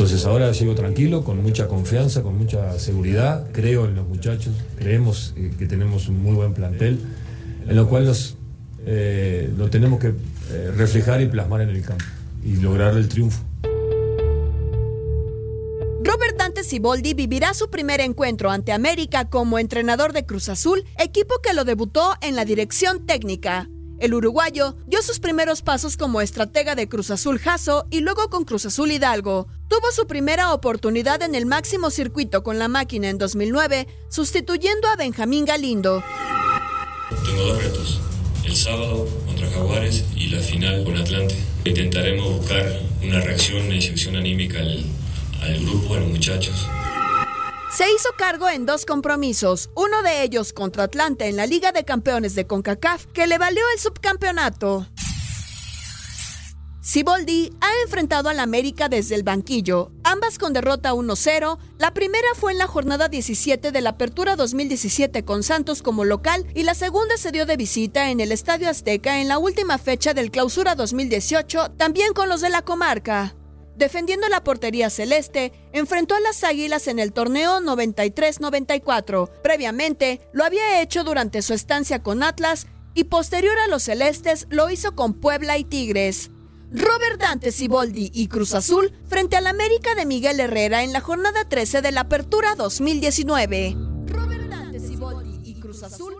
Entonces ahora sigo tranquilo, con mucha confianza, con mucha seguridad. Creo en los muchachos, creemos eh, que tenemos un muy buen plantel, en lo cual eh, lo tenemos que eh, reflejar y plasmar en el campo y lograr el triunfo. Robert Dante Siboldi vivirá su primer encuentro ante América como entrenador de Cruz Azul, equipo que lo debutó en la dirección técnica. El uruguayo dio sus primeros pasos como estratega de Cruz Azul Jaso y luego con Cruz Azul Hidalgo. Tuvo su primera oportunidad en el máximo circuito con la máquina en 2009, sustituyendo a Benjamín Galindo. Tengo dos retos, el sábado contra Jaguares y la final con Atlante. Intentaremos buscar una reacción, una inyección anímica al, al grupo, a los muchachos. Se hizo cargo en dos compromisos, uno de ellos contra Atlanta en la Liga de Campeones de CONCACAF, que le valió el subcampeonato. Siboldi ha enfrentado al América desde el banquillo, ambas con derrota 1-0. La primera fue en la jornada 17 de la Apertura 2017 con Santos como local y la segunda se dio de visita en el Estadio Azteca en la última fecha del Clausura 2018, también con los de la comarca. Defendiendo la portería celeste, enfrentó a las Águilas en el torneo 93-94. Previamente, lo había hecho durante su estancia con Atlas y posterior a los celestes lo hizo con Puebla y Tigres. Robert Dante Siboldi y Cruz Azul frente al América de Miguel Herrera en la jornada 13 de la Apertura 2019. Robert Dante Siboldi y Cruz Azul